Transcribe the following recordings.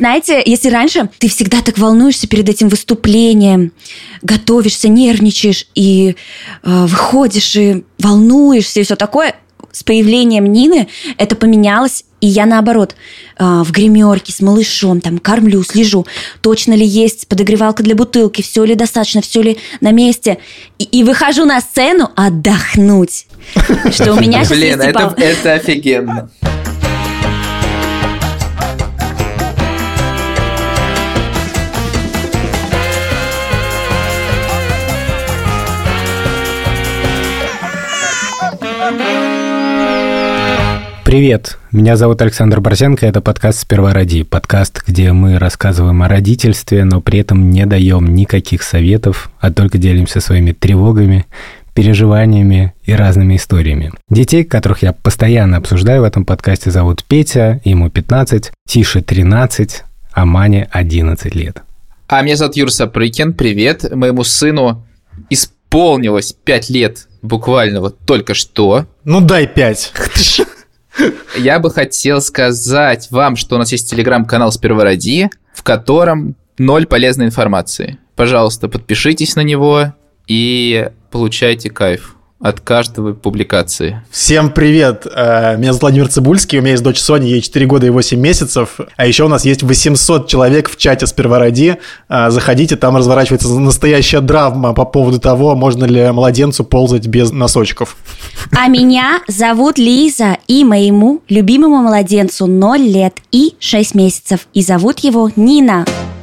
Знаете, если раньше ты всегда так волнуешься перед этим выступлением, готовишься, нервничаешь и э, выходишь и волнуешься и все такое, с появлением Нины это поменялось, и я наоборот э, в гримерке с малышом там кормлю, слежу, точно ли есть подогревалка для бутылки, все ли достаточно, все ли на месте, и, и выхожу на сцену отдохнуть, что у меня сейчас Блин, типа, это офигенно. Привет, меня зовут Александр Борзенко, это подкаст «Сперва роди». Подкаст, где мы рассказываем о родительстве, но при этом не даем никаких советов, а только делимся своими тревогами, переживаниями и разными историями. Детей, которых я постоянно обсуждаю в этом подкасте, зовут Петя, ему 15, Тише 13, а Мане 11 лет. А меня зовут Юр Сапрыкин, привет. Моему сыну исполнилось 5 лет буквально вот только что. Ну дай пять. Я бы хотел сказать вам, что у нас есть телеграм-канал «Сперва роди», в котором ноль полезной информации. Пожалуйста, подпишитесь на него и получайте кайф от каждой публикации. Всем привет! Э, Меня зовут Владимир Цибульский, у меня есть дочь Соня, ей 4 года и 8 месяцев. А еще у нас есть 800 человек в чате «Сперва роди». Э, Заходите, там разворачивается настоящая драма по поводу того, можно ли младенцу ползать без носочков. А меня зовут Лиза, и моему любимому младенцу 0 лет и 6 месяцев. И зовут его Нина. Э,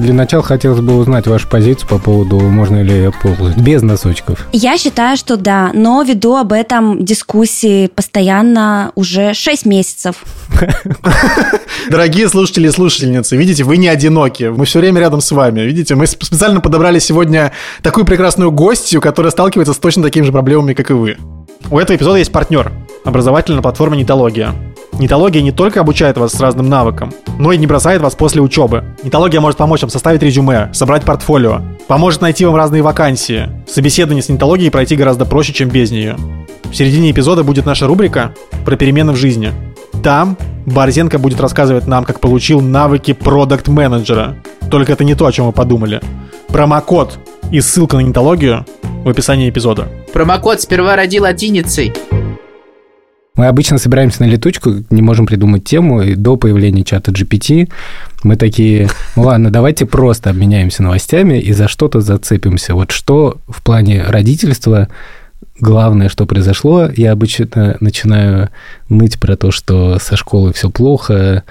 Для начала хотелось бы узнать вашу позицию по поводу, можно ли ползать без носочков. Я считаю, что да, но веду об этом дискуссии постоянно уже 6 месяцев. Дорогие слушатели и слушательницы, видите, вы не одиноки, мы все время рядом с вами. Видите, мы сп- специально подобрали сегодня такую прекрасную гостью, которая сталкивается с точно такими же проблемами, как и вы. У этого эпизода есть партнер – образовательная платформа «Нитология». Нитология не только обучает вас с разным навыкам, но и не бросает вас после учебы. Нитология может помочь вам составить резюме, собрать портфолио, поможет найти вам разные вакансии. Собеседование с нитологией пройти гораздо проще, чем без нее. В середине эпизода будет наша рубрика про перемены в жизни. Там Борзенко будет рассказывать нам, как получил навыки продукт-менеджера. Только это не то, о чем вы подумали. Промокод и ссылка на нитологию в описании эпизода. Промокод «Сперва роди латиницей». Мы обычно собираемся на летучку, не можем придумать тему, и до появления чата GPT мы такие, ну ладно, давайте просто обменяемся новостями и за что-то зацепимся. Вот что в плане родительства главное, что произошло, я обычно начинаю ныть про то, что со школы все плохо,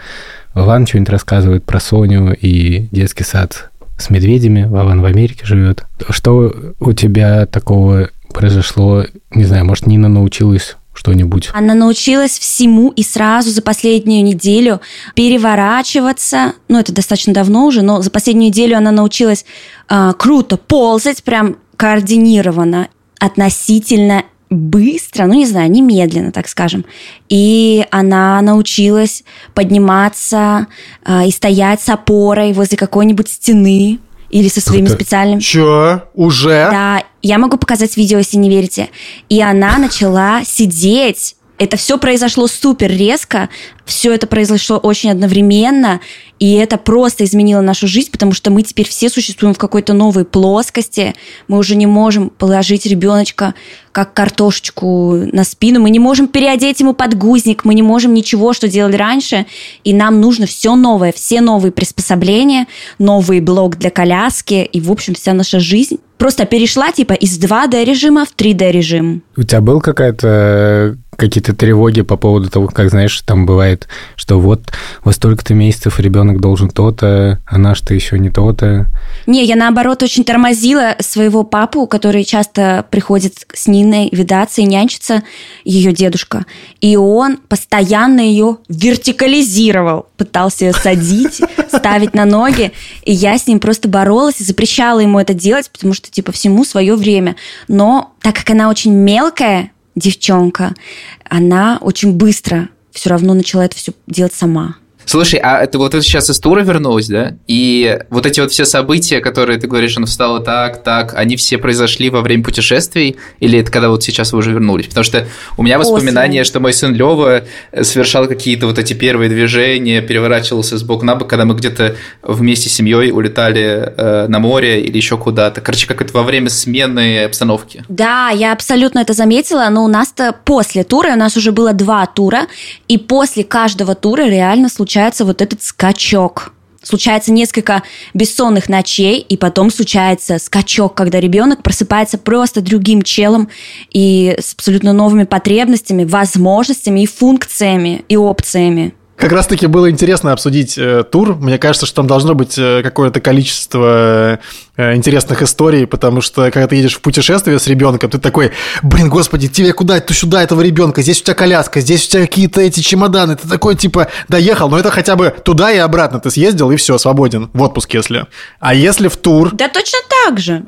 Вован что-нибудь рассказывает про Соню и детский сад с медведями, Вован в Америке живет. Что у тебя такого произошло, не знаю, может, Нина научилась что-нибудь? Она научилась всему и сразу за последнюю неделю переворачиваться. Ну, это достаточно давно уже, но за последнюю неделю она научилась а, круто ползать, прям координированно, относительно быстро, ну не знаю, немедленно, так скажем. И она научилась подниматься а, и стоять с опорой возле какой-нибудь стены или со своими Круто. специальными Чё? Уже? да, я могу показать видео, если не верите. И она начала сидеть. Это все произошло супер резко, все это произошло очень одновременно, и это просто изменило нашу жизнь, потому что мы теперь все существуем в какой-то новой плоскости. Мы уже не можем положить ребеночка как картошечку на спину, мы не можем переодеть ему подгузник, мы не можем ничего, что делали раньше, и нам нужно все новое, все новые приспособления, новый блок для коляски, и, в общем, вся наша жизнь просто перешла типа из 2D режима в 3D режим. У тебя был какая-то какие-то тревоги по поводу того, как, знаешь, там бывает, что вот во столько-то месяцев ребенок должен то-то, а наш-то еще не то-то. Не, я наоборот очень тормозила своего папу, который часто приходит с Ниной видаться и нянчиться, ее дедушка. И он постоянно ее вертикализировал, пытался ее садить, ставить на ноги. И я с ним просто боролась и запрещала ему это делать, потому что, типа, всему свое время. Но так как она очень мелкая девчонка, она очень быстро все равно начала это все делать сама. Слушай, а это вот это сейчас из тура вернулось, да? И вот эти вот все события, которые ты говоришь, она встала так, так, они все произошли во время путешествий? Или это когда вот сейчас вы уже вернулись? Потому что у меня воспоминания, что мой сын Лева совершал какие-то вот эти первые движения, переворачивался с боку на бок, когда мы где-то вместе с семьей улетали э, на море или еще куда-то. Короче, как это во время смены обстановки. Да, я абсолютно это заметила, но у нас-то после тура, у нас уже было два тура, и после каждого тура реально случается вот этот скачок. Случается несколько бессонных ночей, и потом случается скачок, когда ребенок просыпается просто другим челом и с абсолютно новыми потребностями, возможностями и функциями и опциями. Как раз-таки было интересно обсудить э, тур. Мне кажется, что там должно быть э, какое-то количество э, интересных историй, потому что когда ты едешь в путешествие с ребенком, ты такой, блин, господи, тебе куда? Ты сюда этого ребенка, здесь у тебя коляска, здесь у тебя какие-то эти чемоданы. Ты такой, типа, доехал, но это хотя бы туда и обратно ты съездил, и все, свободен. В отпуск, если. А если в тур... Да точно так же.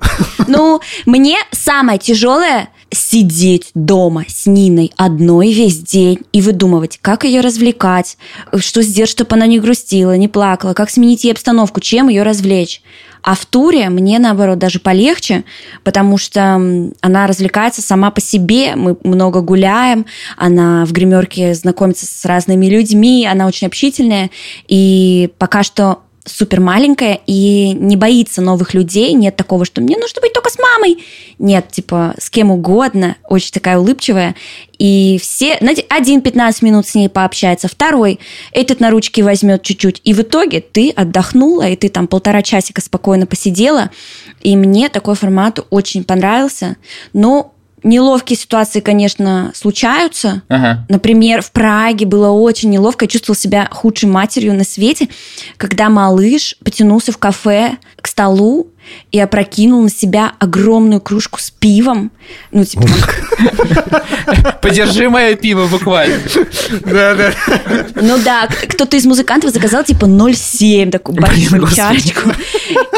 Ну, мне самое тяжелое сидеть дома с Ниной одной весь день и выдумывать, как ее развлекать, что сделать, чтобы она не грустила, не плакала, как сменить ей обстановку, чем ее развлечь. А в туре мне, наоборот, даже полегче, потому что она развлекается сама по себе, мы много гуляем, она в гримерке знакомится с разными людьми, она очень общительная, и пока что супер маленькая и не боится новых людей. Нет такого, что мне нужно быть только с мамой. Нет, типа, с кем угодно. Очень такая улыбчивая. И все, знаете, один 15 минут с ней пообщается, второй этот на ручки возьмет чуть-чуть. И в итоге ты отдохнула, и ты там полтора часика спокойно посидела. И мне такой формат очень понравился. Но Неловкие ситуации, конечно, случаются. Ага. Например, в Праге было очень неловко. Я чувствовала себя худшей матерью на свете, когда малыш потянулся в кафе к столу и опрокинул на себя огромную кружку с пивом. Ну, типа... Подержи мое пиво буквально. Да, да. Ну да, кто-то из музыкантов заказал типа 0,7, такую большую чашечку.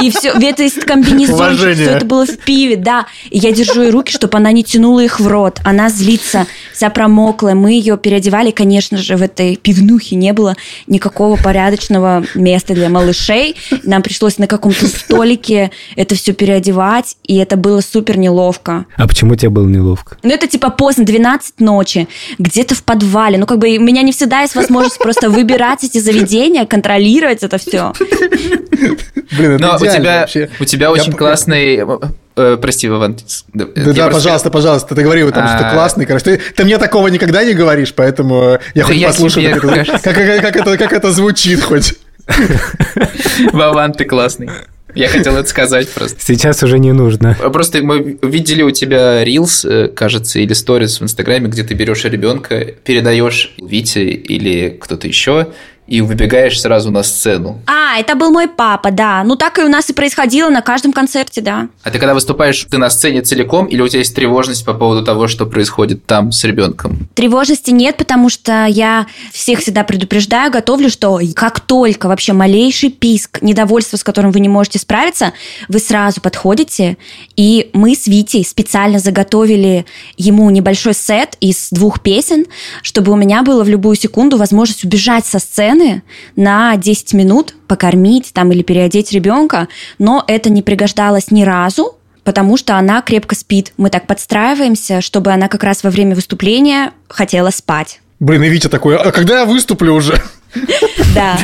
И все, это из комбинезон, все это было в пиве, да. И я держу ей руки, чтобы она не тянула их в рот. Она злится, вся промокла. Мы ее переодевали, конечно же, в этой пивнухе не было никакого порядочного места для малышей. Нам пришлось на каком-то столике это все переодевать, и это было супер неловко. А почему тебе было неловко? Ну, это типа поздно, 12 ночи, где-то в подвале. Ну, как бы у меня не всегда есть возможность просто выбирать эти заведения, контролировать это все. Блин, это Но у тебя, у тебя очень классный э, прости, Вован. Да, да, да пожалуйста, пожалуйста, ты говорил, там, что а. классный, короче. Ты, ты мне такого никогда не говоришь, поэтому я хоть послушаю, как это, как, как, это, как это звучит хоть. Вован, ты классный. Я хотел это сказать просто. Сейчас уже не нужно. Просто мы видели у тебя Reels, э, кажется, или Stories в Инстаграме, где ты берешь ребенка, передаешь Вите или кто-то еще, и выбегаешь сразу на сцену. А, это был мой папа, да. Ну, так и у нас и происходило на каждом концерте, да. А ты когда выступаешь, ты на сцене целиком, или у тебя есть тревожность по поводу того, что происходит там с ребенком? Тревожности нет, потому что я всех всегда предупреждаю, готовлю, что как только вообще малейший писк, недовольство, с которым вы не можете справиться, вы сразу подходите, и мы с Витей специально заготовили ему небольшой сет из двух песен, чтобы у меня было в любую секунду возможность убежать со сцены, сцены на 10 минут покормить там или переодеть ребенка, но это не пригождалось ни разу, потому что она крепко спит. Мы так подстраиваемся, чтобы она как раз во время выступления хотела спать. Блин, и Витя такой, а когда я выступлю уже? Да.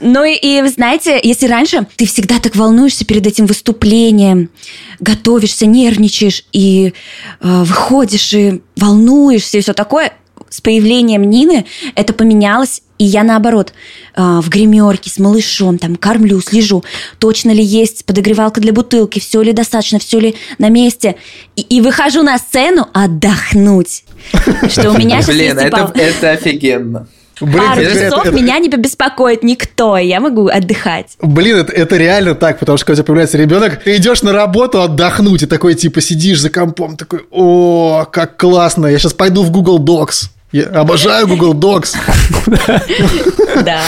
Ну и, и, знаете, если раньше ты всегда так волнуешься перед этим выступлением, готовишься, нервничаешь и э, выходишь и волнуешься и все такое, с появлением Нины это поменялось, и я наоборот э, в гримерке с малышом там кормлю, слежу, точно ли есть подогревалка для бутылки, все ли достаточно, все ли на месте, и, и выхожу на сцену отдохнуть, что у меня сейчас Блин, это, это офигенно. Блин, Пару это, часов это, меня не беспокоит никто, я могу отдыхать. Блин, это, это реально так, потому что когда у тебя появляется ребенок, ты идешь на работу отдохнуть, и такой типа сидишь за компом, такой, о, как классно, я сейчас пойду в Google Docs. Я обожаю Google Docs. Да.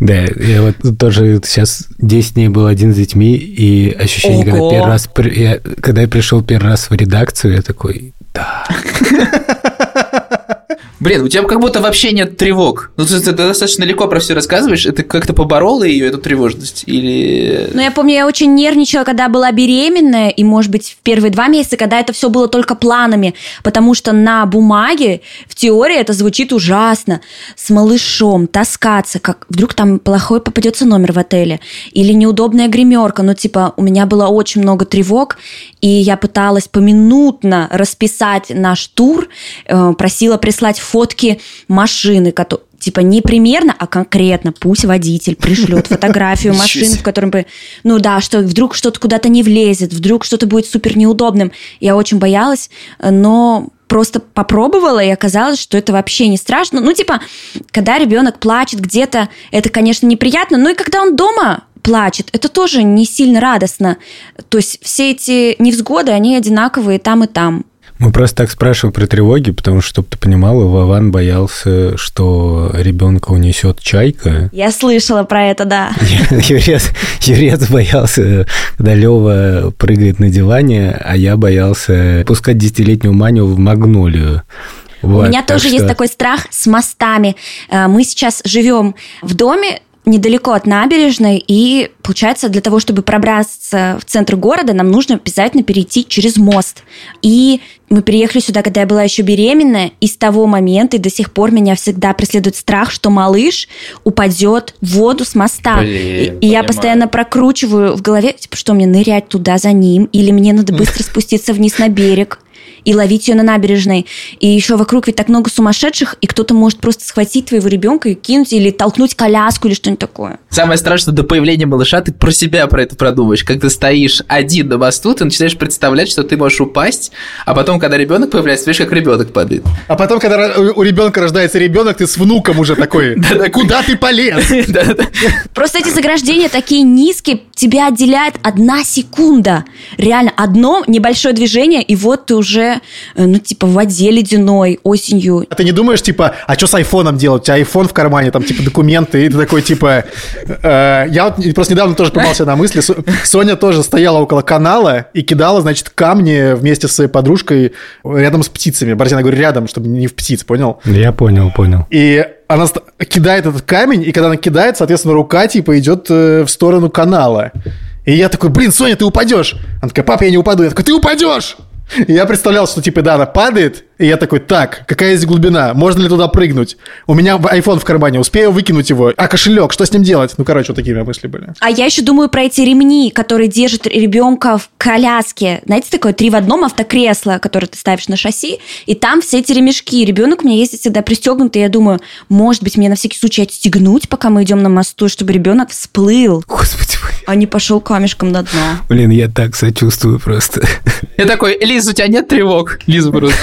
Да, я вот тоже сейчас 10 дней был один с детьми, и ощущение, когда первый раз, я, когда я пришел первый раз в редакцию, я такой, да. Блин, у тебя как будто вообще нет тревог. Ну, ты, ты достаточно легко про все рассказываешь. Это как-то поборола ее, эту тревожность? Или... Ну, я помню, я очень нервничала, когда была беременная, и, может быть, в первые два месяца, когда это все было только планами, потому что на бумаге, в теории это звучит ужасно. С малышом таскаться, как вдруг там плохой попадется номер в отеле, или неудобная гримерка. Ну, типа, у меня было очень много тревог, и я пыталась поминутно расписать наш тур, э, просила прислать фотки машины, которые типа не примерно, а конкретно. Пусть водитель пришлет фотографию машины, в которой бы, ну да, что вдруг что-то куда-то не влезет, вдруг что-то будет супер неудобным. Я очень боялась, но просто попробовала, и оказалось, что это вообще не страшно. Ну, типа, когда ребенок плачет где-то, это, конечно, неприятно, но и когда он дома плачет, это тоже не сильно радостно. То есть все эти невзгоды, они одинаковые там и там. Мы просто так спрашиваем про тревоги, потому что, чтобы ты понимала, Вован боялся, что ребенка унесет чайка. Я слышала про это, да. Юрец, Юрец боялся, когда Лева прыгает на диване, а я боялся пускать десятилетнюю Маню в магнолию. Вот, У меня тоже что... есть такой страх с мостами. Э, мы сейчас живем в доме, недалеко от набережной, и получается, для того, чтобы пробраться в центр города, нам нужно обязательно перейти через мост. И мы приехали сюда, когда я была еще беременная, и с того момента и до сих пор меня всегда преследует страх, что малыш упадет в воду с моста. Блин, и, и я постоянно прокручиваю в голове, типа, что мне нырять туда за ним, или мне надо быстро спуститься вниз на берег и ловить ее на набережной. И еще вокруг ведь так много сумасшедших, и кто-то может просто схватить твоего ребенка и кинуть, или толкнуть коляску, или что-нибудь такое. Самое страшное, что до появления малыша ты про себя про это продумаешь. Как ты стоишь один на мосту, ты начинаешь представлять, что ты можешь упасть, а потом, когда ребенок появляется, видишь, как ребенок падает. А потом, когда у ребенка рождается ребенок, ты с внуком уже такой. Куда ты полез? Просто эти заграждения такие низкие, тебя отделяет одна секунда. Реально, одно небольшое движение, и вот ты уже Э, ну, типа, в воде ледяной осенью. А ты не думаешь, типа, а что с айфоном делать? У тебя айфон в кармане, там, типа, документы, и ты такой, типа... Э, я вот просто недавно тоже поймался на мысли. Соня тоже стояла около канала и кидала, значит, камни вместе с своей подружкой рядом с птицами. Борзина, говорю, рядом, чтобы не в птиц, понял? Я понял, понял. И она кидает этот камень, и когда она кидает, соответственно, рука, типа, идет э, в сторону канала. И я такой, блин, Соня, ты упадешь. Она такая, папа, я не упаду. Я такой, ты упадешь! Я представлял, что типа, да, она падает, и я такой, так, какая здесь глубина? Можно ли туда прыгнуть? У меня iPhone в кармане, успею выкинуть его. А кошелек, что с ним делать? Ну, короче, вот такие у меня мысли были. А я еще думаю про эти ремни, которые держат ребенка в коляске. Знаете, такое три в одном автокресло, которое ты ставишь на шасси, и там все эти ремешки. Ребенок у меня ездит всегда пристегнутый, я думаю, может быть, мне на всякий случай отстегнуть, пока мы идем на мосту, чтобы ребенок всплыл. Господи, а не пошел камешком на дно. Блин, я так сочувствую просто. Я такой, Лиза, у тебя нет тревог? Лиза просто.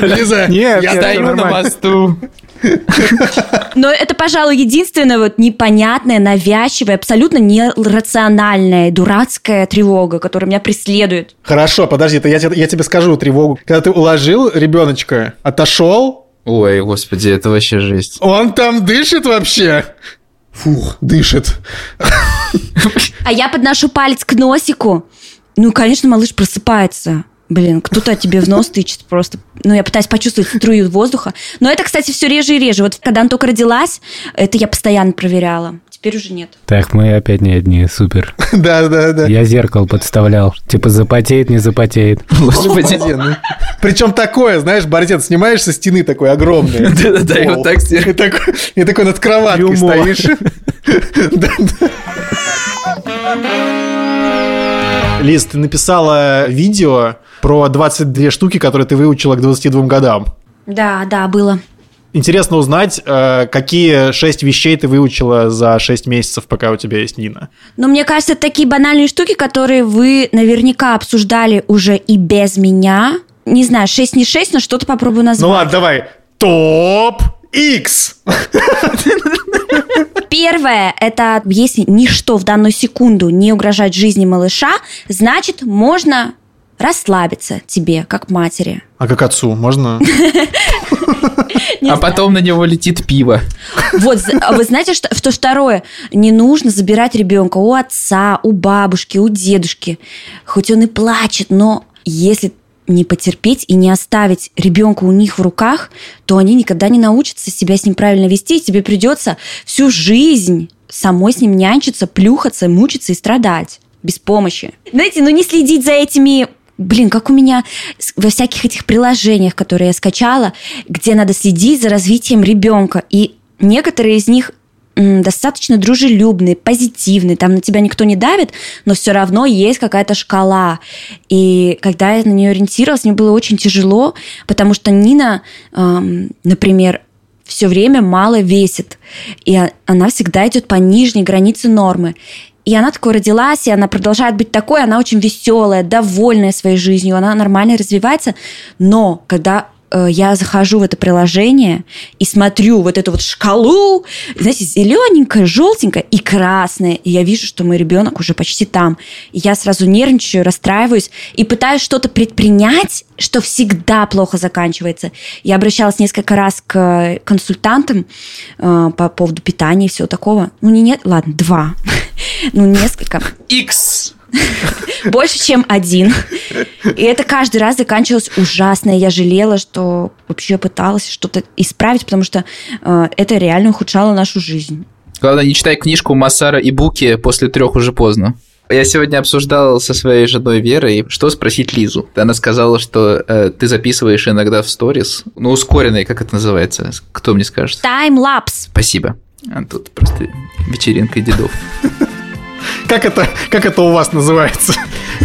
Лиза, нет, я стою на мосту. Но это, пожалуй, единственная вот непонятная, навязчивая, абсолютно нерациональная, дурацкая тревога, которая меня преследует. Хорошо, подожди, я, я тебе скажу тревогу. Когда ты уложил ребеночка, отошел, Ой, господи, это вообще жесть. Он там дышит вообще? Фух, дышит. А я подношу палец к носику. Ну, конечно, малыш просыпается. Блин, кто-то тебе в нос тычет просто. Ну, я пытаюсь почувствовать струю воздуха. Но это, кстати, все реже и реже. Вот когда она только родилась, это я постоянно проверяла. Теперь уже нет. Так, мы опять не одни, супер. Да, да, да. Я зеркало подставлял. Типа запотеет, не запотеет. Господи. Ну. Причем такое, знаешь, Борзен, снимаешь со стены такой огромный. Да-да-да, и вот так И такой над кроваткой стоишь. Лиз, ты написала видео про 22 штуки, которые ты выучила к 22 годам. Да, да, было. Интересно узнать, э, какие шесть вещей ты выучила за шесть месяцев, пока у тебя есть Нина. Ну, мне кажется, такие банальные штуки, которые вы наверняка обсуждали уже и без меня. Не знаю, шесть не шесть, но что-то попробую назвать. Ну ладно, давай. Топ X. Первое – это если ничто в данную секунду не угрожает жизни малыша, значит, можно расслабиться тебе, как матери. А как отцу? Можно? А потом на него летит пиво. Вот, а вы знаете, что, что второе? Не нужно забирать ребенка у отца, у бабушки, у дедушки. Хоть он и плачет, но если не потерпеть и не оставить ребенка у них в руках, то они никогда не научатся себя с ним правильно вести, и тебе придется всю жизнь самой с ним нянчиться, плюхаться, мучиться и страдать без помощи. Знаете, ну не следить за этими Блин, как у меня во всяких этих приложениях, которые я скачала, где надо следить за развитием ребенка. И некоторые из них достаточно дружелюбные, позитивные, там на тебя никто не давит, но все равно есть какая-то шкала. И когда я на нее ориентировалась, мне было очень тяжело, потому что Нина, эм, например, все время мало весит, и она всегда идет по нижней границе нормы. И она такой родилась, и она продолжает быть такой, она очень веселая, довольная своей жизнью, она нормально развивается. Но когда я захожу в это приложение и смотрю вот эту вот шкалу, знаете, зелененькая, желтенькая и красная, и я вижу, что мой ребенок уже почти там. И я сразу нервничаю, расстраиваюсь и пытаюсь что-то предпринять, что всегда плохо заканчивается. Я обращалась несколько раз к консультантам э, по поводу питания и всего такого. Ну, не нет, ладно, два. ну, несколько. X. Больше, чем один. И это каждый раз заканчивалось ужасно. И я жалела, что вообще пыталась что-то исправить, потому что э, это реально ухудшало нашу жизнь. Главное, не читай книжку Массара и Буки после трех уже поздно. Я сегодня обсуждал со своей женой Верой, что спросить Лизу. Она сказала, что э, ты записываешь иногда в сторис, ну, ускоренный, как это называется? Кто мне скажет? Таймлапс. Спасибо. А тут просто вечеринка дедов. Как это, как это у вас называется?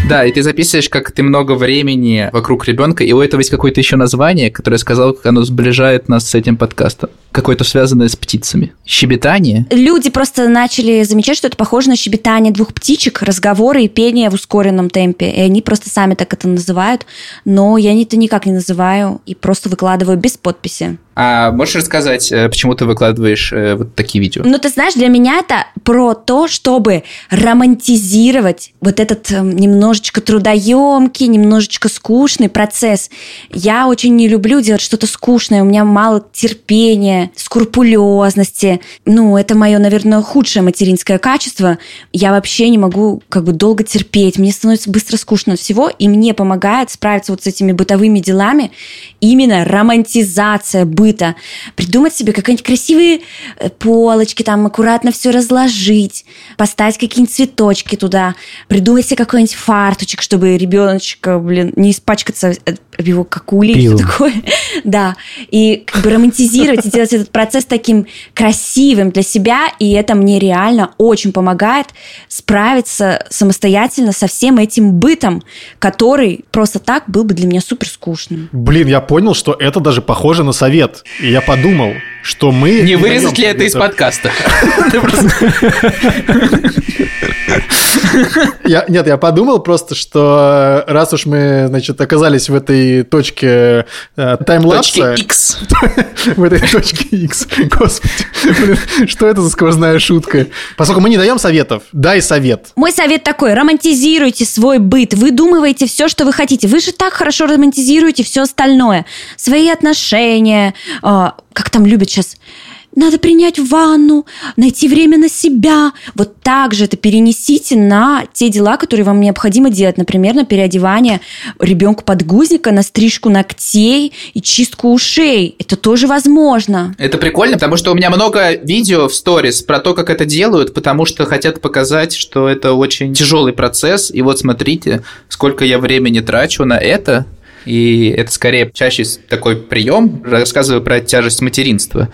Да, и ты записываешь, как ты много времени вокруг ребенка, и у этого есть какое-то еще название, которое я сказал, как оно сближает нас с этим подкастом. Какое-то связанное с птицами. Щебетание? Люди просто начали замечать, что это похоже на щебетание двух птичек, разговоры и пение в ускоренном темпе. И они просто сами так это называют. Но я это никак не называю и просто выкладываю без подписи. А можешь рассказать, э, почему ты выкладываешь э, вот такие видео? Ну, ты знаешь, для меня это про то, чтобы романтизировать вот этот эм, немножечко трудоемкий, немножечко скучный процесс. Я очень не люблю делать что-то скучное, у меня мало терпения, скрупулезности. Ну, это мое, наверное, худшее материнское качество. Я вообще не могу как бы долго терпеть, мне становится быстро скучно от всего, и мне помогает справиться вот с этими бытовыми делами именно романтизация быта быта, придумать себе какие-нибудь красивые э, полочки, там аккуратно все разложить, поставить какие-нибудь цветочки туда, придумать себе какой-нибудь фарточек, чтобы ребеночка, блин, не испачкаться его какули и все такое. да. И как бы романтизировать и делать этот процесс таким красивым для себя, и это мне реально очень помогает справиться самостоятельно со всем этим бытом, который просто так был бы для меня супер скучным. Блин, я понял, что это даже похоже на совет и я подумал, что мы... Не вырезать ли это из подкаста? Я, нет, я подумал просто, что раз уж мы, значит, оказались в этой точке э, таймлапса... Точке X. в этой точке X. Господи, блин, что это за сквозная шутка? Поскольку мы не даем советов, дай совет. Мой совет такой, романтизируйте свой быт, выдумывайте все, что вы хотите. Вы же так хорошо романтизируете все остальное. Свои отношения, э, как там любят сейчас надо принять ванну, найти время на себя. Вот так же это перенесите на те дела, которые вам необходимо делать. Например, на переодевание ребенку подгузника, на стрижку ногтей и чистку ушей. Это тоже возможно. Это прикольно, потому что у меня много видео в сторис про то, как это делают, потому что хотят показать, что это очень тяжелый процесс. И вот смотрите, сколько я времени трачу на это, и это скорее чаще такой прием, рассказываю про тяжесть материнства.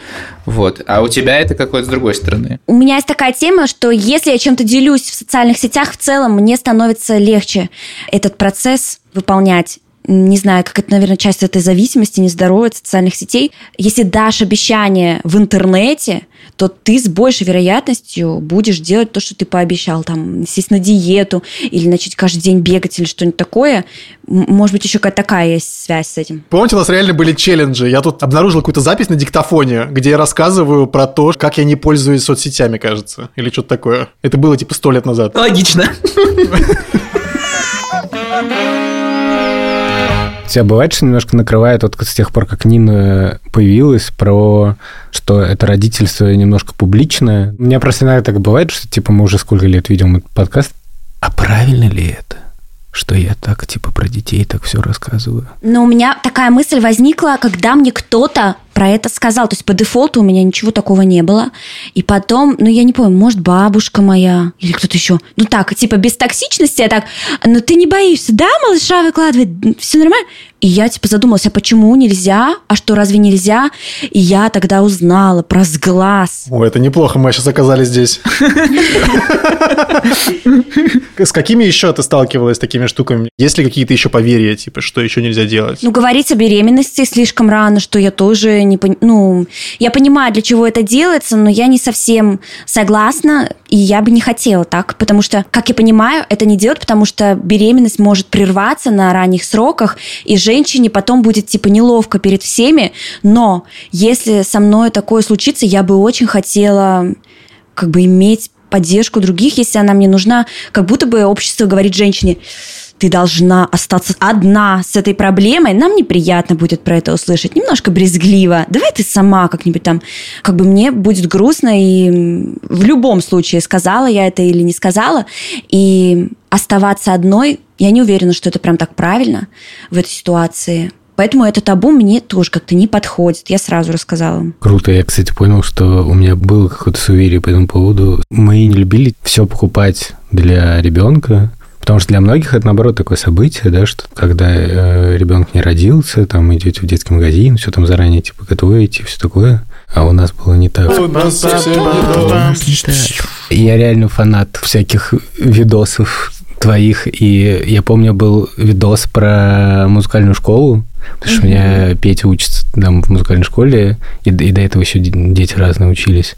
Вот. А у тебя это какой-то с другой стороны. У меня есть такая тема, что если я чем-то делюсь в социальных сетях, в целом мне становится легче этот процесс выполнять не знаю, как это, наверное, часть этой зависимости, нездоровой от социальных сетей. Если дашь обещание в интернете, то ты с большей вероятностью будешь делать то, что ты пообещал, там, сесть на диету или начать каждый день бегать или что-нибудь такое. Может быть, еще какая-то такая есть связь с этим. Помните, у нас реально были челленджи. Я тут обнаружил какую-то запись на диктофоне, где я рассказываю про то, как я не пользуюсь соцсетями, кажется, или что-то такое. Это было типа сто лет назад. Логично. Тебя бывает, что немножко накрывает вот с тех пор, как Нина появилась, про что это родительство немножко публичное. У меня просто иногда так бывает, что типа мы уже сколько лет видим этот подкаст, а правильно ли это? что я так, типа, про детей так все рассказываю. Но у меня такая мысль возникла, когда мне кто-то про это сказал. То есть по дефолту у меня ничего такого не было. И потом, ну я не помню, может бабушка моя или кто-то еще. Ну так, типа без токсичности, а так, ну ты не боишься, да, малыша выкладывать, все нормально? И я типа задумалась, а почему нельзя? А что, разве нельзя? И я тогда узнала про сглаз. О, это неплохо, мы сейчас оказались здесь. С какими еще ты сталкивалась такими штуками? Есть ли какие-то еще поверья, типа, что еще нельзя делать? Ну, говорить о беременности слишком рано, что я тоже не пон... Ну, я понимаю, для чего это делается, но я не совсем согласна, и я бы не хотела так, потому что, как я понимаю, это не делают, потому что беременность может прерваться на ранних сроках, и женщине потом будет, типа, неловко перед всеми, но если со мной такое случится, я бы очень хотела как бы иметь поддержку других, если она мне нужна. Как будто бы общество говорит женщине, ты должна остаться одна с этой проблемой, нам неприятно будет про это услышать, немножко брезгливо. Давай ты сама как-нибудь там, как бы мне будет грустно, и в любом случае, сказала я это или не сказала, и оставаться одной, я не уверена, что это прям так правильно в этой ситуации. Поэтому это табу мне тоже как-то не подходит. Я сразу рассказала. Круто. Я, кстати, понял, что у меня было какое-то суеверие по этому поводу. Мы не любили все покупать для ребенка, Потому что для многих это, наоборот, такое событие, да, что когда э, ребенок не родился, там идете в детский магазин, все там заранее типа готовите, все такое. А у нас было не так. Я реально фанат всяких видосов твоих, и я помню, был видос про музыкальную школу, потому что у меня Петя учится там в музыкальной школе, и, и до этого еще дети разные учились.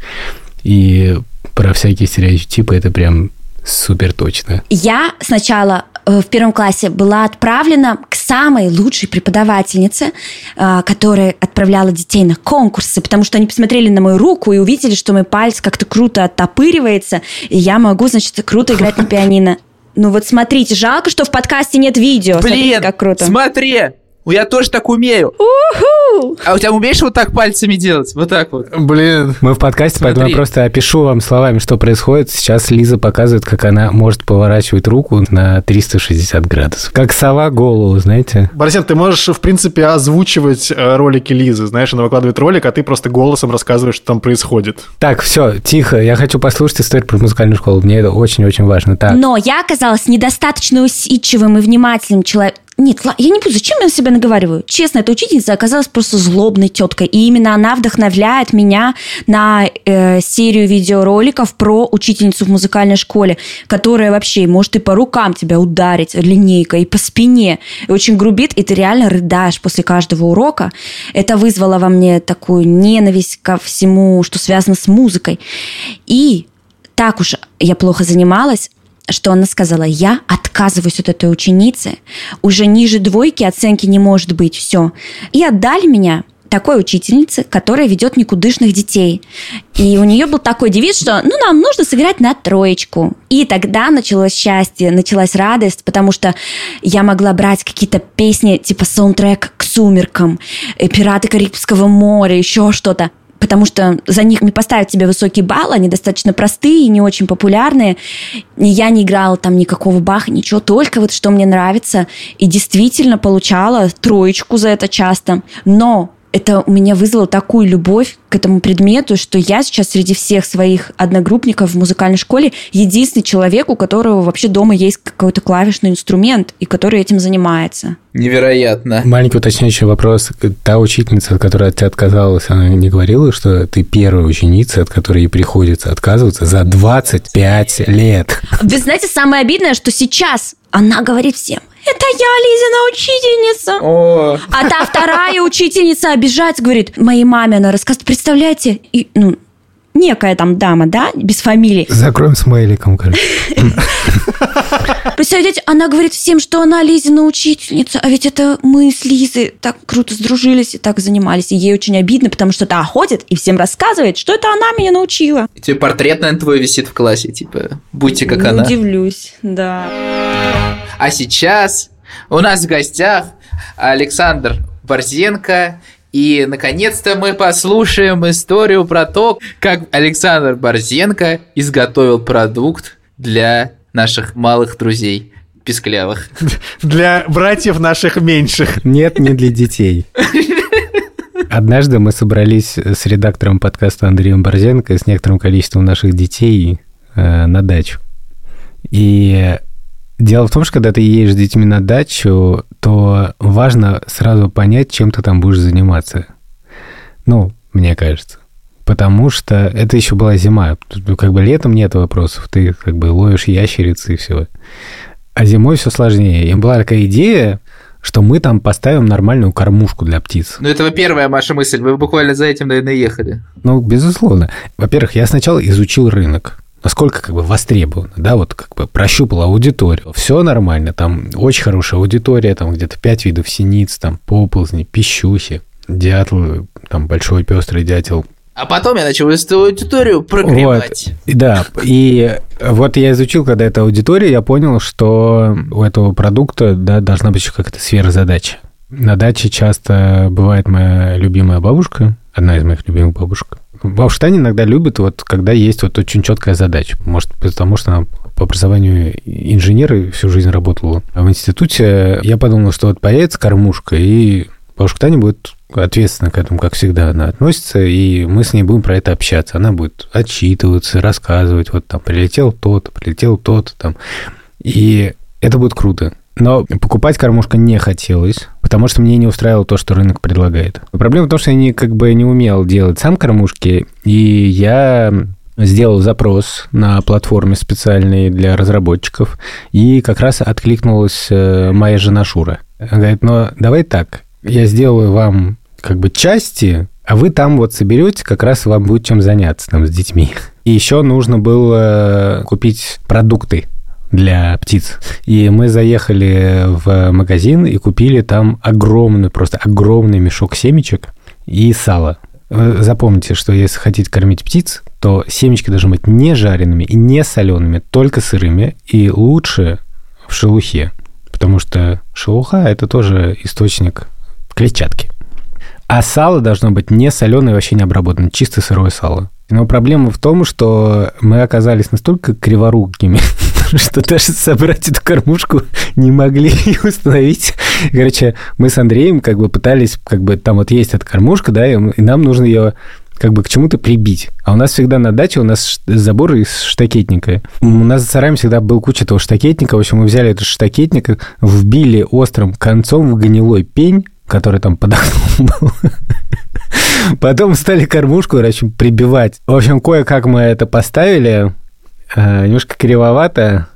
И про всякие стереотипы это прям Супер точно. Я сначала э, в первом классе была отправлена к самой лучшей преподавательнице, э, которая отправляла детей на конкурсы, потому что они посмотрели на мою руку и увидели, что мой палец как-то круто оттопыривается, и я могу, значит, круто играть на пианино. Ну вот смотрите, жалко, что в подкасте нет видео. Блин, смотрите, как круто. смотри, я тоже так умею. Уху! А у тебя умеешь вот так пальцами делать? Вот так вот. Блин. Мы в подкасте, Смотри. поэтому я просто опишу вам словами, что происходит. Сейчас Лиза показывает, как она может поворачивать руку на 360 градусов. Как сова голову, знаете? Борисен, ты можешь, в принципе, озвучивать э, ролики Лизы. Знаешь, она выкладывает ролик, а ты просто голосом рассказываешь, что там происходит. Так, все, тихо. Я хочу послушать историю про музыкальную школу. Мне это очень-очень важно. Так. Но я оказалась недостаточно усидчивым и внимательным человеком. Нет, я не буду. Зачем я на себя наговариваю? Честно, эта учительница оказалась просто злобной теткой. И именно она вдохновляет меня на э, серию видеороликов про учительницу в музыкальной школе, которая вообще может и по рукам тебя ударить линейкой, и по спине. И очень грубит, и ты реально рыдаешь после каждого урока. Это вызвало во мне такую ненависть ко всему, что связано с музыкой. И так уж я плохо занималась, что она сказала, я отказываюсь от этой ученицы, уже ниже двойки оценки не может быть, все. И отдали меня такой учительнице, которая ведет никудышных детей. И у нее был такой девиз, что ну, нам нужно сыграть на троечку. И тогда началось счастье, началась радость, потому что я могла брать какие-то песни, типа саундтрек к «Сумеркам», э, «Пираты Карибского моря», еще что-то потому что за них не поставят тебе высокий балл, они достаточно простые, не очень популярные. И я не играла там никакого баха, ничего, только вот что мне нравится. И действительно получала троечку за это часто. Но это у меня вызвало такую любовь к этому предмету, что я сейчас среди всех своих одногруппников в музыкальной школе единственный человек, у которого вообще дома есть какой-то клавишный инструмент, и который этим занимается. Невероятно. Маленький уточняющий вопрос. Та учительница, от которой от тебя отказалась, она не говорила, что ты первая ученица, от которой ей приходится отказываться за 25 лет? Вы знаете, самое обидное, что сейчас она говорит всем, это я, Лизина учительница. О, А та вторая учительница обижается, говорит, моей маме она рассказывает, представляете, и, ну, некая там дама, да, без фамилии. Закроем смайликом, короче. Представляете, она говорит всем, что она Лизина учительница, а ведь это мы с Лизой так круто сдружились и так занимались. И ей очень обидно, потому что та ходит и всем рассказывает, что это она меня научила. и тебе портрет, наверное, твой висит в классе, типа, будьте как Не она. удивлюсь, да. А сейчас у нас в гостях Александр Борзенко. И, наконец-то, мы послушаем историю про то, как Александр Борзенко изготовил продукт для наших малых друзей. писклявых. Для братьев наших меньших. Нет, не для детей. Однажды мы собрались с редактором подкаста Андреем Борзенко с некоторым количеством наших детей э, на дачу. И дело в том, что когда ты едешь с детьми на дачу, то важно сразу понять, чем ты там будешь заниматься. Ну, мне кажется. Потому что это еще была зима. Тут, Как бы летом нет вопросов. Ты как бы ловишь ящерицы и все. А зимой все сложнее. И была такая идея, что мы там поставим нормальную кормушку для птиц. Ну, это вы первая ваша мысль. Вы буквально за этим, наверное, ехали. Ну, безусловно. Во-первых, я сначала изучил рынок насколько как бы востребовано, да, вот как бы прощупал аудиторию. Все нормально, там очень хорошая аудитория, там где-то пять видов синиц, там поползни, пищухи, дятел, там большой пестрый дятел, А потом я начал эту аудиторию прогревать. И Да, и вот я изучил, когда это аудитория, я понял, что у этого продукта да, должна быть еще какая-то сфера задачи. На даче часто бывает моя любимая бабушка, одна из моих любимых бабушек. Бабушка Таня иногда любит, вот когда есть вот очень четкая задача. Может, потому что она по образованию инженер всю жизнь работала в институте. Я подумал, что вот появится кормушка, и бабушка Таня будет ответственно к этому, как всегда, она относится, и мы с ней будем про это общаться. Она будет отчитываться, рассказывать, вот там прилетел тот, прилетел тот, там. И это будет круто. Но покупать кормушка не хотелось, потому что мне не устраивало то, что рынок предлагает. Проблема в том, что я не, как бы не умел делать сам кормушки, и я сделал запрос на платформе специальной для разработчиков, и как раз откликнулась э, моя жена Шура. Она говорит, ну, давай так, я сделаю вам как бы части, а вы там вот соберете, как раз вам будет чем заняться там с детьми. И еще нужно было купить продукты для птиц. И мы заехали в магазин и купили там огромный, просто огромный мешок семечек и сала. Вы Запомните, что если хотите кормить птиц, то семечки должны быть не жареными и не солеными, только сырыми, и лучше в шелухе, потому что шелуха – это тоже источник клетчатки. А сало должно быть не соленое, вообще не обработанное, чисто сырое сало. Но проблема в том, что мы оказались настолько криворукими, что даже собрать эту кормушку не могли и установить. Короче, мы с Андреем как бы пытались, как бы там вот есть эта кормушка, да, и нам нужно ее как бы к чему-то прибить. А у нас всегда на даче у нас забор из штакетника. У нас за сараем всегда был куча этого штакетника. В общем, мы взяли этот штакетник, вбили острым концом в гнилой пень, который там под был. Потом стали кормушку, короче, прибивать. В общем, кое-как мы это поставили. э, Немножко кривовато.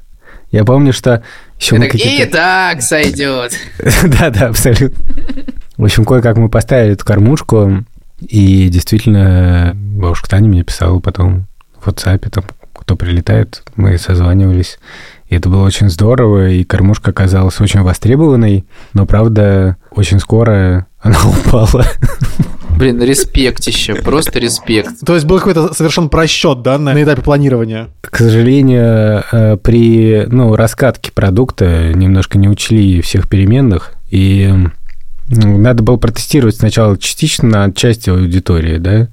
Я помню, что еще мы и так сойдет. Да-да, абсолютно. В общем, кое-как мы поставили эту кормушку, и действительно бабушка Таня мне писала потом в WhatsApp, там, кто прилетает, мы созванивались. И это было очень здорово, и кормушка оказалась очень востребованной, но, правда, очень скоро она упала. Блин, респектище, просто респект. То есть был какой-то совершен просчет, да, на, на этапе планирования. К сожалению, э, при ну, раскатке продукта немножко не учли всех переменных, и надо было протестировать сначала частично на части аудитории, да,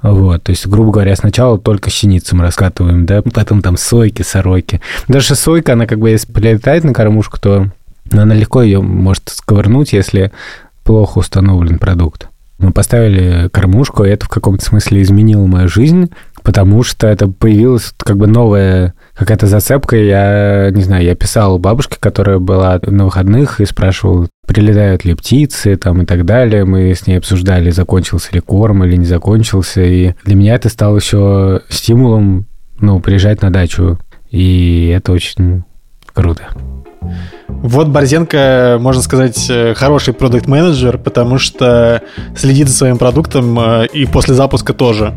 вот, то есть, грубо говоря, сначала только синицам раскатываем, да, потом там сойки, сороки. Даже сойка, она как бы, если прилетает на кормушку, то она легко ее может сковырнуть, если плохо установлен продукт. Мы поставили кормушку, и это в каком-то смысле изменило мою жизнь, потому что это появилась как бы новая какая-то зацепка. Я, не знаю, я писал бабушке, которая была на выходных, и спрашивал, прилетают ли птицы там и так далее. Мы с ней обсуждали, закончился ли корм или не закончился. И для меня это стало еще стимулом, ну, приезжать на дачу. И это очень круто. Вот Борзенко, можно сказать, э, хороший продукт-менеджер, потому что следит за своим продуктом э, и после запуска тоже.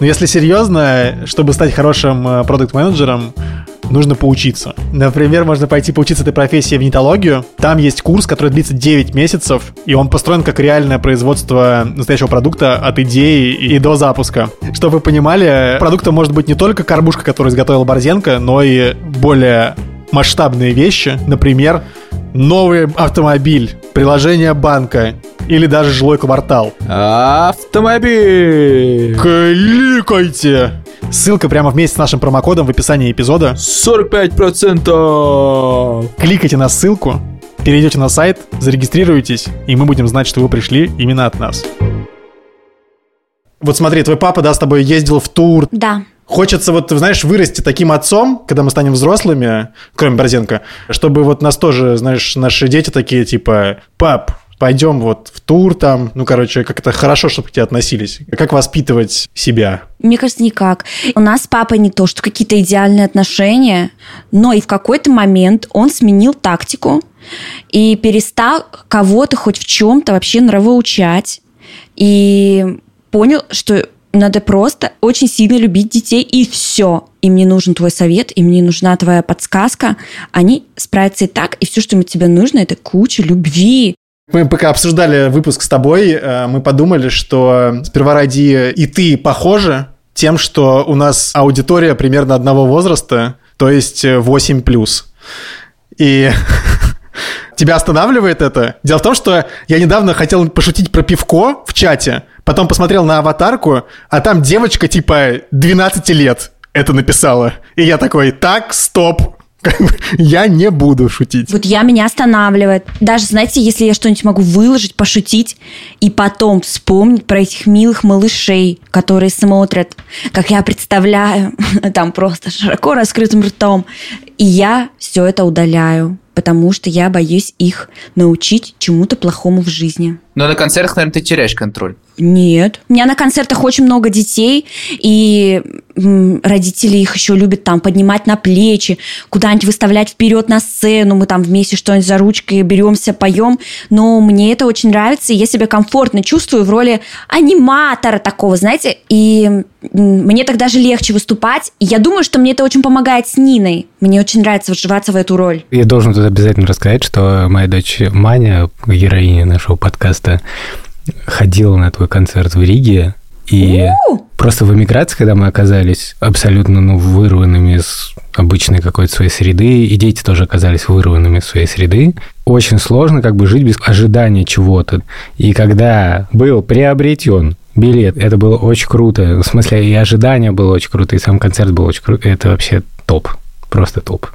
Но если серьезно, чтобы стать хорошим э, продукт-менеджером, нужно поучиться. Например, можно пойти поучиться этой профессии в нетологию. Там есть курс, который длится 9 месяцев, и он построен как реальное производство настоящего продукта от идеи и до запуска. Чтобы вы понимали, продуктом может быть не только кормушка, которую изготовил Борзенко, но и более масштабные вещи. Например, новый автомобиль приложение банка или даже жилой квартал. Автомобиль! Кликайте! Ссылка прямо вместе с нашим промокодом в описании эпизода. 45%! Кликайте на ссылку, перейдете на сайт, зарегистрируйтесь, и мы будем знать, что вы пришли именно от нас. Вот смотри, твой папа, да, с тобой ездил в тур. Да. Хочется вот, знаешь, вырасти таким отцом, когда мы станем взрослыми, кроме Борзенко, чтобы вот нас тоже, знаешь, наши дети такие, типа, пап, пойдем вот в тур там, ну, короче, как это хорошо, чтобы к тебе относились. Как воспитывать себя? Мне кажется, никак. У нас с папой не то, что какие-то идеальные отношения, но и в какой-то момент он сменил тактику и перестал кого-то хоть в чем-то вообще нравоучать. И понял, что надо просто очень сильно любить детей, и все. Им не нужен твой совет, им не нужна твоя подсказка. Они справятся и так, и все, что тебе нужно, это куча любви. Мы пока обсуждали выпуск с тобой, э, мы подумали, что сперва ради и ты похожи тем, что у нас аудитория примерно одного возраста, то есть 8 плюс. И тебя останавливает это? Дело в том, что я недавно хотел пошутить про пивко в чате, потом посмотрел на аватарку, а там девочка типа 12 лет это написала. И я такой, так, стоп, я не буду шутить. Вот я меня останавливает. Даже, знаете, если я что-нибудь могу выложить, пошутить, и потом вспомнить про этих милых малышей, которые смотрят, как я представляю, там просто широко раскрытым ртом, и я все это удаляю, потому что я боюсь их научить чему-то плохому в жизни. Но на концертах, наверное, ты теряешь контроль. Нет. У меня на концертах очень много детей, и родители их еще любят там поднимать на плечи, куда-нибудь выставлять вперед на сцену, мы там вместе что-нибудь за ручкой беремся, поем, но мне это очень нравится, и я себя комфортно чувствую в роли аниматора такого, знаете, и мне так даже легче выступать, и я думаю, что мне это очень помогает с Ниной, мне очень нравится вживаться в эту роль. Я должен тут обязательно рассказать, что моя дочь Маня, героиня нашего подкаста, ходила на твой концерт в Риге, и У-у-у! просто в эмиграции, когда мы оказались абсолютно ну, вырванными из обычной какой-то своей среды, и дети тоже оказались вырванными из своей среды, очень сложно как бы жить без ожидания чего-то. И когда был приобретен билет, это было очень круто. В смысле, и ожидание было очень круто, и сам концерт был очень круто. Это вообще топ. Просто топ.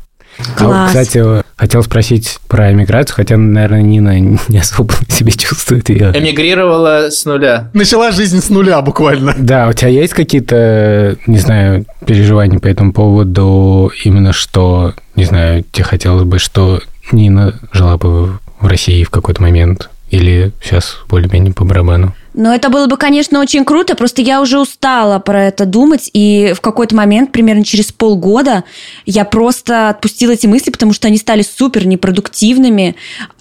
Класс. А, кстати, хотел спросить про эмиграцию, хотя, наверное, Нина не особо себе чувствует ее. Эмигрировала с нуля. Начала жизнь с нуля буквально. Да, у тебя есть какие-то, не знаю, переживания по этому поводу, именно что, не знаю, тебе хотелось бы, что Нина жила бы в России в какой-то момент, или сейчас более-менее по барабану? Но это было бы, конечно, очень круто, просто я уже устала про это думать, и в какой-то момент, примерно через полгода, я просто отпустила эти мысли, потому что они стали супер непродуктивными.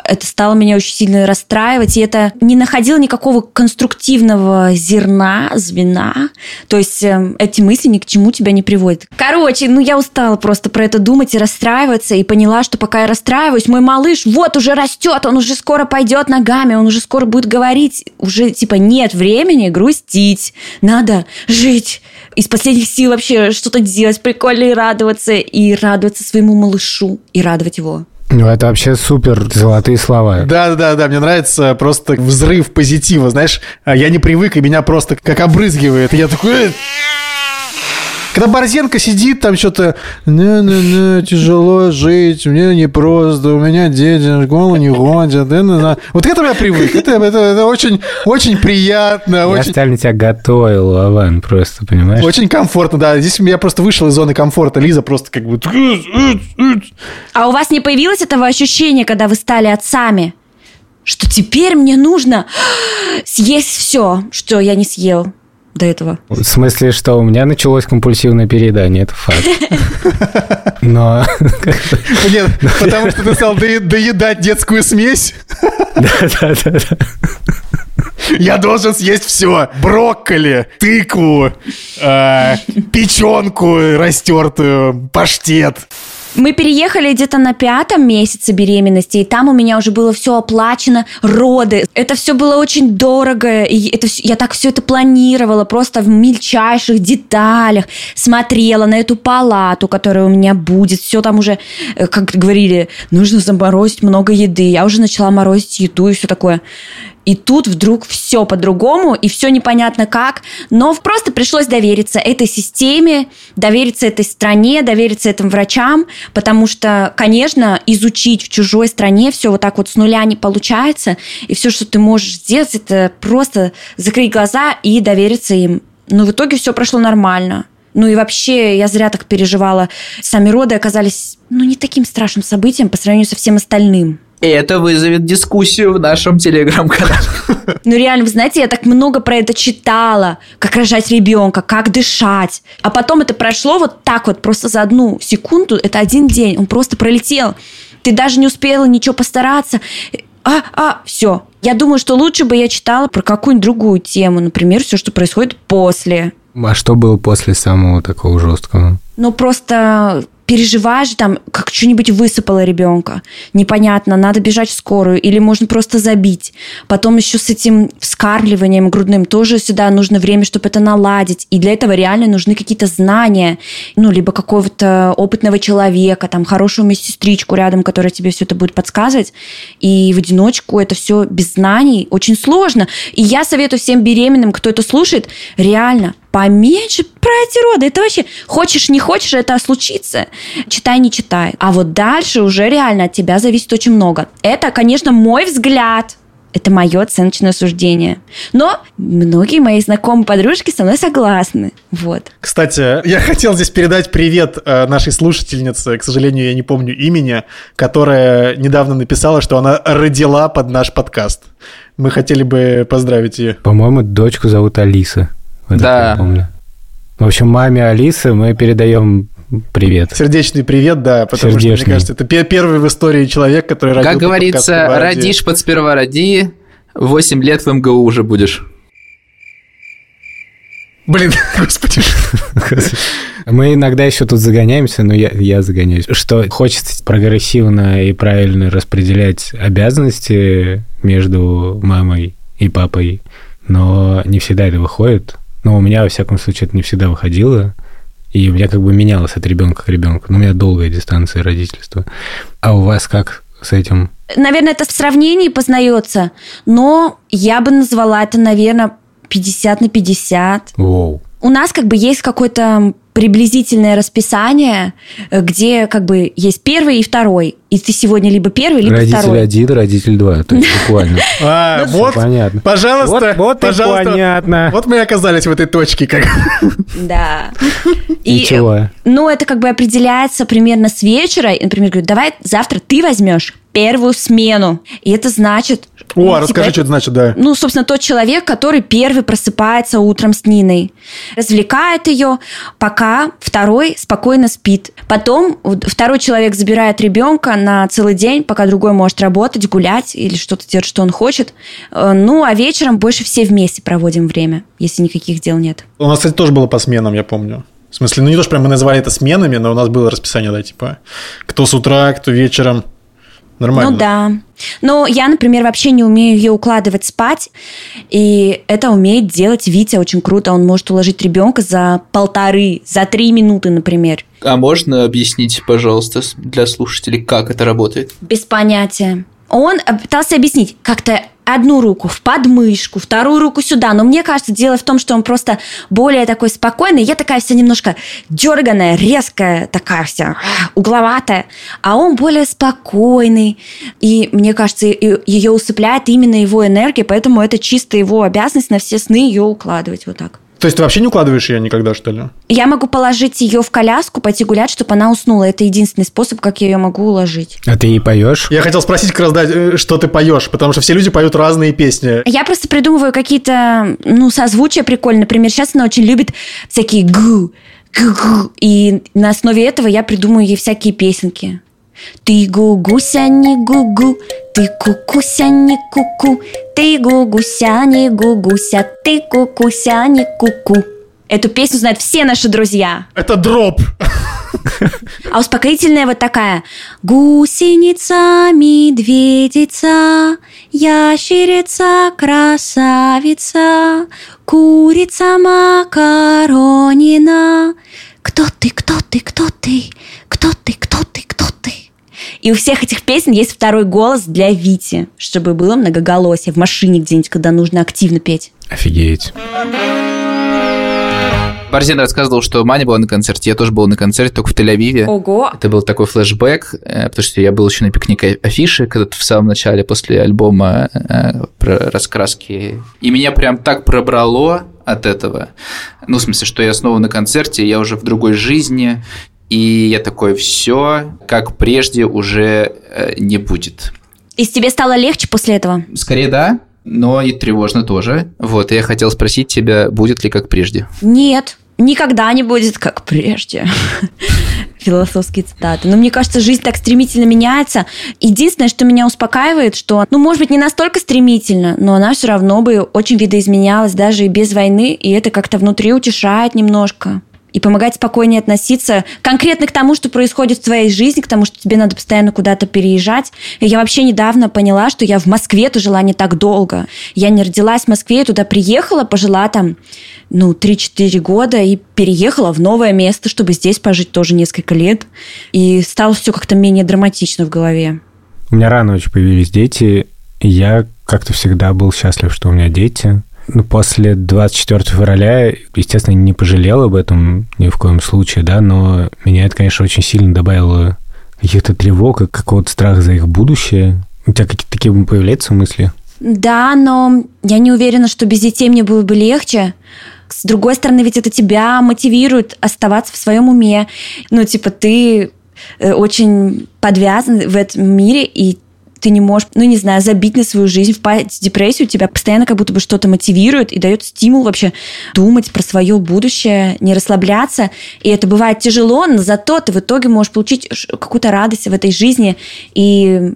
Это стало меня очень сильно расстраивать, и это не находило никакого конструктивного зерна, звена. То есть э, эти мысли ни к чему тебя не приводят. Короче, ну я устала просто про это думать и расстраиваться, и поняла, что пока я расстраиваюсь, мой малыш вот уже растет, он уже скоро пойдет ногами, он уже скоро будет говорить, уже типа нет времени грустить, надо жить. Из последних сил вообще что-то делать, прикольно и радоваться, и радоваться своему малышу, и радовать его. Ну, это вообще супер золотые слова. Да, да, да, мне нравится просто взрыв позитива, знаешь, я не привык, и меня просто как обрызгивает, и я такой... Когда Борзенко сидит, там что-то, не-не-не, тяжело жить, мне непросто, у меня дети, голову не ходят. Вот к этому я привык. Это, это, это очень, очень приятно. Я очень... специально тебя готовил, Лаван, просто, понимаешь? Очень комфортно, да. Здесь я просто вышел из зоны комфорта. Лиза просто как бы... А у вас не появилось этого ощущения, когда вы стали отцами? Что теперь мне нужно съесть все, что я не съел? До этого. В смысле, что у меня началось компульсивное переедание, это факт. Но... Нет, потому что ты стал доедать детскую смесь? Да, да, да. Я должен съесть все. Брокколи, тыкву, э, печенку растертую, паштет. Мы переехали где-то на пятом месяце беременности, и там у меня уже было все оплачено, роды. Это все было очень дорого, и это, всё- я так все это планировала, просто в мельчайших деталях. Смотрела на эту палату, которая у меня будет. Все там уже, э, как говорили, нужно заморозить много еды. Я уже начала морозить еду и все такое. И тут вдруг все по-другому, и все непонятно как. Но просто пришлось довериться этой системе, довериться этой стране, довериться этим врачам, потому что, конечно, изучить в чужой стране все вот так вот с нуля не получается. И все, что ты можешь сделать, это просто закрыть глаза и довериться им. Но в итоге все прошло нормально. Ну и вообще, я зря так переживала. Сами роды оказались, ну, не таким страшным событием по сравнению со всем остальным. И это вызовет дискуссию в нашем телеграм-канале. Ну реально, вы знаете, я так много про это читала, как рожать ребенка, как дышать. А потом это прошло вот так вот, просто за одну секунду, это один день, он просто пролетел. Ты даже не успела ничего постараться. А, а, все. Я думаю, что лучше бы я читала про какую-нибудь другую тему, например, все, что происходит после. А что было после самого такого жесткого? Ну, просто переживаешь, там, как что-нибудь высыпало ребенка. Непонятно, надо бежать в скорую, или можно просто забить. Потом еще с этим вскармливанием грудным тоже сюда нужно время, чтобы это наладить. И для этого реально нужны какие-то знания. Ну, либо какого-то опытного человека, там, хорошую медсестричку рядом, которая тебе все это будет подсказывать. И в одиночку это все без знаний очень сложно. И я советую всем беременным, кто это слушает, реально поменьше про эти роды. Это вообще, хочешь, не хочешь, это случится. Читай, не читай. А вот дальше уже реально от тебя зависит очень много. Это, конечно, мой взгляд. Это мое оценочное суждение. Но многие мои знакомые подружки со мной согласны. Вот. Кстати, я хотел здесь передать привет э, нашей слушательнице, к сожалению, я не помню имени, которая недавно написала, что она родила под наш подкаст. Мы хотели бы поздравить ее. По-моему, дочку зовут Алиса. Вот Да. я помню. В общем, маме Алисы мы передаем привет. Сердечный привет, да, потому что, Сердечный. мне кажется, это пе- первый в истории человек, который родил Как говорится, родишь под сперва роди, 8 лет в МГУ уже будешь. Блин, господи. Мы иногда еще тут загоняемся, но я, я загоняюсь, что хочется прогрессивно и правильно распределять обязанности между мамой и папой, но не всегда это выходит. Но у меня, во всяком случае, это не всегда выходило. И у меня как бы менялось от ребенка к ребенку. Но у меня долгая дистанция родительства. А у вас как с этим? Наверное, это в сравнении познается, но я бы назвала это, наверное, 50 на 50. Воу. У нас как бы есть какое-то приблизительное расписание, э, где как бы есть первый и второй. И ты сегодня либо первый, либо родитель второй. один, родитель два. То есть буквально. А, вот, понятно. пожалуйста, Вот- пожалуйста. понятно. Вот мы и оказались в этой точке. Как... Да. И э, чего? Ну, это как бы определяется примерно с вечера. Например, говорю, давай завтра ты возьмешь первую смену. И это значит... ну, О, типа, расскажи, это- что это значит, да. Ну, собственно, тот человек, который первый просыпается утром с Ниной. Развлекает ее, пока второй спокойно спит. Потом второй человек забирает ребенка на целый день, пока другой может работать, гулять или что-то делать, что он хочет. Э, Ну, а вечером больше все вместе проводим время, если никаких дел нет. У нас, кстати, тоже было по сменам, я помню. В смысле, ну не то, что прям мы называли это сменами, но у нас было расписание, да, типа, кто с утра, кто вечером. Нормально. Ну да. Но я, например, вообще не умею ее укладывать спать. И это умеет делать Витя очень круто. Он может уложить ребенка за полторы, за три минуты, например. А можно объяснить, пожалуйста, для слушателей, как это работает? Без понятия. Он пытался объяснить как-то одну руку в подмышку, вторую руку сюда. Но мне кажется, дело в том, что он просто более такой спокойный. Я такая вся немножко дерганая, резкая, такая вся угловатая. А он более спокойный. И мне кажется, ее усыпляет именно его энергия, поэтому это чисто его обязанность на все сны ее укладывать вот так. То есть ты вообще не укладываешь ее никогда, что ли? Я могу положить ее в коляску, пойти гулять, чтобы она уснула. Это единственный способ, как я ее могу уложить. А ты ей поешь? Я хотел спросить как раз, да, э, что ты поешь, потому что все люди поют разные песни. Я просто придумываю какие-то, ну, созвучия прикольные. Например, сейчас она очень любит всякие гу, гу-гу. И на основе этого я придумаю ей всякие песенки. Ты гугуся не гугу, ты кукуся не куку, ты гугуся не гугуся, ты кукуся не куку. Эту песню знают все наши друзья. Это дроп. А успокоительная вот такая. Гусеница, медведица, ящерица, красавица, курица макаронина. Кто ты, кто ты, кто ты, кто ты, кто? И у всех этих песен есть второй голос для Вити, чтобы было многоголосие в машине где-нибудь, когда нужно активно петь. Офигеть. Борзин рассказывал, что Маня была на концерте, я тоже был на концерте, только в Тель-Авиве. Ого! Это был такой флешбэк, э, потому что я был еще на пикнике афиши, когда-то в самом начале, после альбома э, про раскраски. И меня прям так пробрало от этого. Ну, в смысле, что я снова на концерте, я уже в другой жизни, и я такой, все, как прежде, уже э, не будет. И тебе стало легче после этого? Скорее да, но и тревожно тоже. Вот, и я хотел спросить тебя, будет ли как прежде? Нет, никогда не будет как прежде. Философские цитаты. Но мне кажется, жизнь так стремительно меняется. Единственное, что меня успокаивает, что, ну, может быть, не настолько стремительно, но она все равно бы очень видоизменялась даже и без войны, и это как-то внутри утешает немножко и помогать спокойнее относиться конкретно к тому, что происходит в твоей жизни, к тому, что тебе надо постоянно куда-то переезжать. И я вообще недавно поняла, что я в Москве-то жила не так долго. Я не родилась в Москве, я туда приехала, пожила там, ну, 3-4 года и переехала в новое место, чтобы здесь пожить тоже несколько лет. И стало все как-то менее драматично в голове. У меня рано очень появились дети, и я как-то всегда был счастлив, что у меня дети. Ну, после 24 февраля, естественно, не пожалел об этом ни в коем случае, да, но меня это, конечно, очень сильно добавило каких-то тревог какого-то страха за их будущее. У тебя какие-то такие появляются мысли? Да, но я не уверена, что без детей мне было бы легче. С другой стороны, ведь это тебя мотивирует оставаться в своем уме. Ну, типа, ты э, очень подвязан в этом мире, и ты не можешь, ну, не знаю, забить на свою жизнь, впасть в депрессию, тебя постоянно как будто бы что-то мотивирует и дает стимул вообще думать про свое будущее, не расслабляться. И это бывает тяжело, но зато ты в итоге можешь получить какую-то радость в этой жизни. И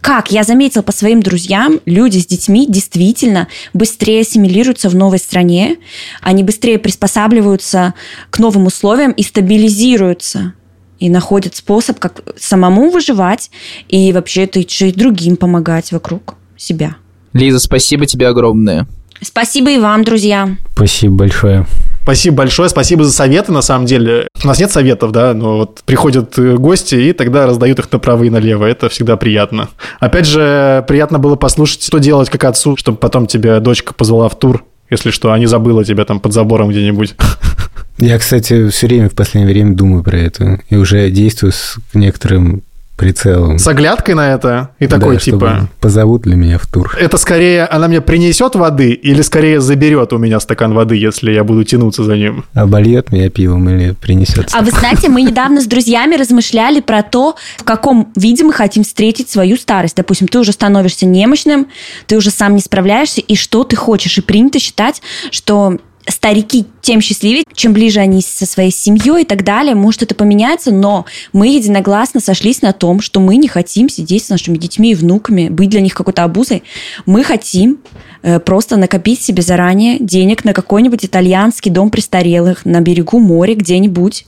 как я заметила по своим друзьям, люди с детьми действительно быстрее ассимилируются в новой стране, они быстрее приспосабливаются к новым условиям и стабилизируются и находят способ, как самому выживать и вообще это еще и другим помогать вокруг себя. Лиза, спасибо тебе огромное. Спасибо и вам, друзья. Спасибо большое. Спасибо большое, спасибо за советы, на самом деле. У нас нет советов, да, но вот приходят э, гости и тогда раздают их направо и налево. Это всегда приятно. Опять же, приятно было послушать, что делать как отцу, чтобы потом тебя дочка позвала в тур, если что, а не забыла тебя там под забором где-нибудь. Я, кстати, все время в последнее время думаю про это и уже действую с некоторым прицелом. С оглядкой на это и такой да, типа... Позовут ли меня в тур? Это скорее она мне принесет воды или скорее заберет у меня стакан воды, если я буду тянуться за ним? Обольет меня пивом или принесет А вы знаете, мы недавно с друзьями размышляли про то, в каком виде мы хотим встретить свою старость. Допустим, ты уже становишься немощным, ты уже сам не справляешься, и что ты хочешь. И принято считать, что старики тем счастливее, чем ближе они со своей семьей и так далее. Может, это поменяется, но мы единогласно сошлись на том, что мы не хотим сидеть с нашими детьми и внуками, быть для них какой-то обузой. Мы хотим э, просто накопить себе заранее денег на какой-нибудь итальянский дом престарелых на берегу моря где-нибудь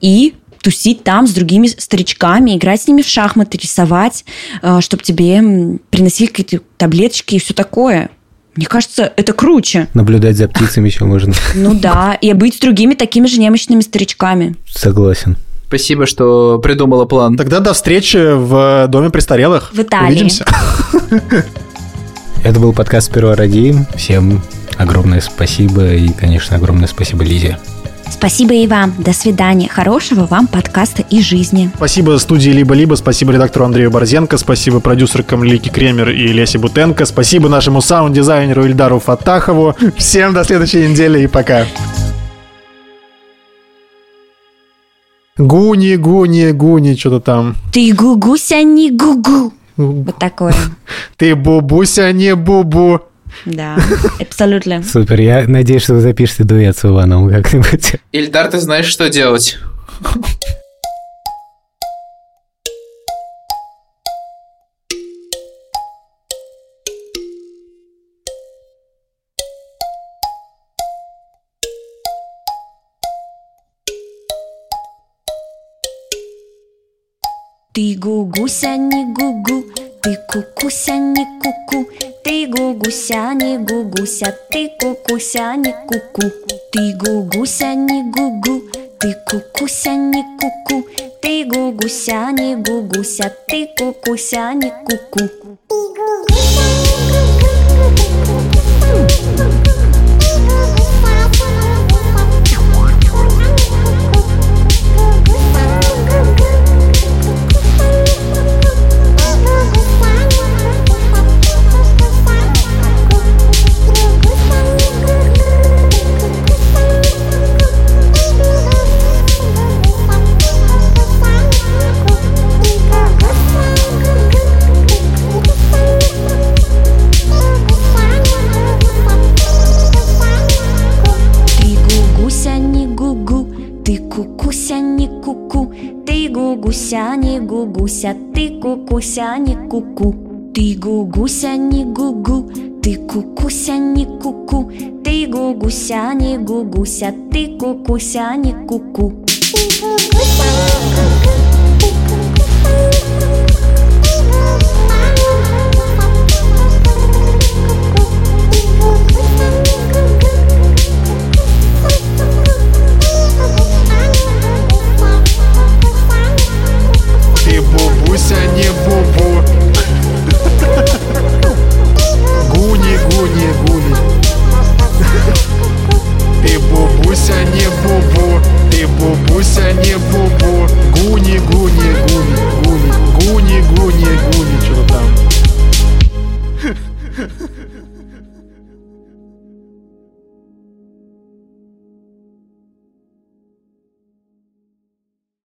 и тусить там с другими старичками, играть с ними в шахматы, рисовать, э, чтобы тебе приносили какие-то таблеточки и все такое. Мне кажется, это круче. Наблюдать за птицами еще можно. Ну да, и быть с другими такими же немощными старичками. Согласен. Спасибо, что придумала план. Тогда до встречи в Доме престарелых. В Италии. Увидимся. Это был подкаст «Сперва ради». Всем огромное спасибо и, конечно, огромное спасибо Лизе. Спасибо и вам. До свидания. Хорошего вам подкаста и жизни. Спасибо студии «Либо-либо», спасибо редактору Андрею Борзенко, спасибо продюсеркам Лики Кремер и Лесе Бутенко, спасибо нашему саунд-дизайнеру Ильдару Фатахову. Всем до следующей недели и пока. Гуни, гуни, гуни, что-то там. Ты гугуся, не гугу. Вот такое. Ты бубуся, не бубу. Да, абсолютно. Супер, я надеюсь, что вы запишете дуэт с Иваном как-нибудь. Ильдар, ты знаешь, что делать. Ты гугуся не гугу, ты кукуся не куку, ты гугуся не гугуся, ты кукуся не куку. Ты гугуся не гугу, ты кукуся не куку, ты гугуся не гугуся, ты кукуся не куку. Ты кукуся не куку. Ты гугуся не гугу, ты кукуся не куку, ты гугуся не гугуся, ты кукуся не куку. Ты гугуся не гугу, бубуся не бубу, ты бубуся не бубу, гуни гуни гуни гуни гуни гуни гуни, гуни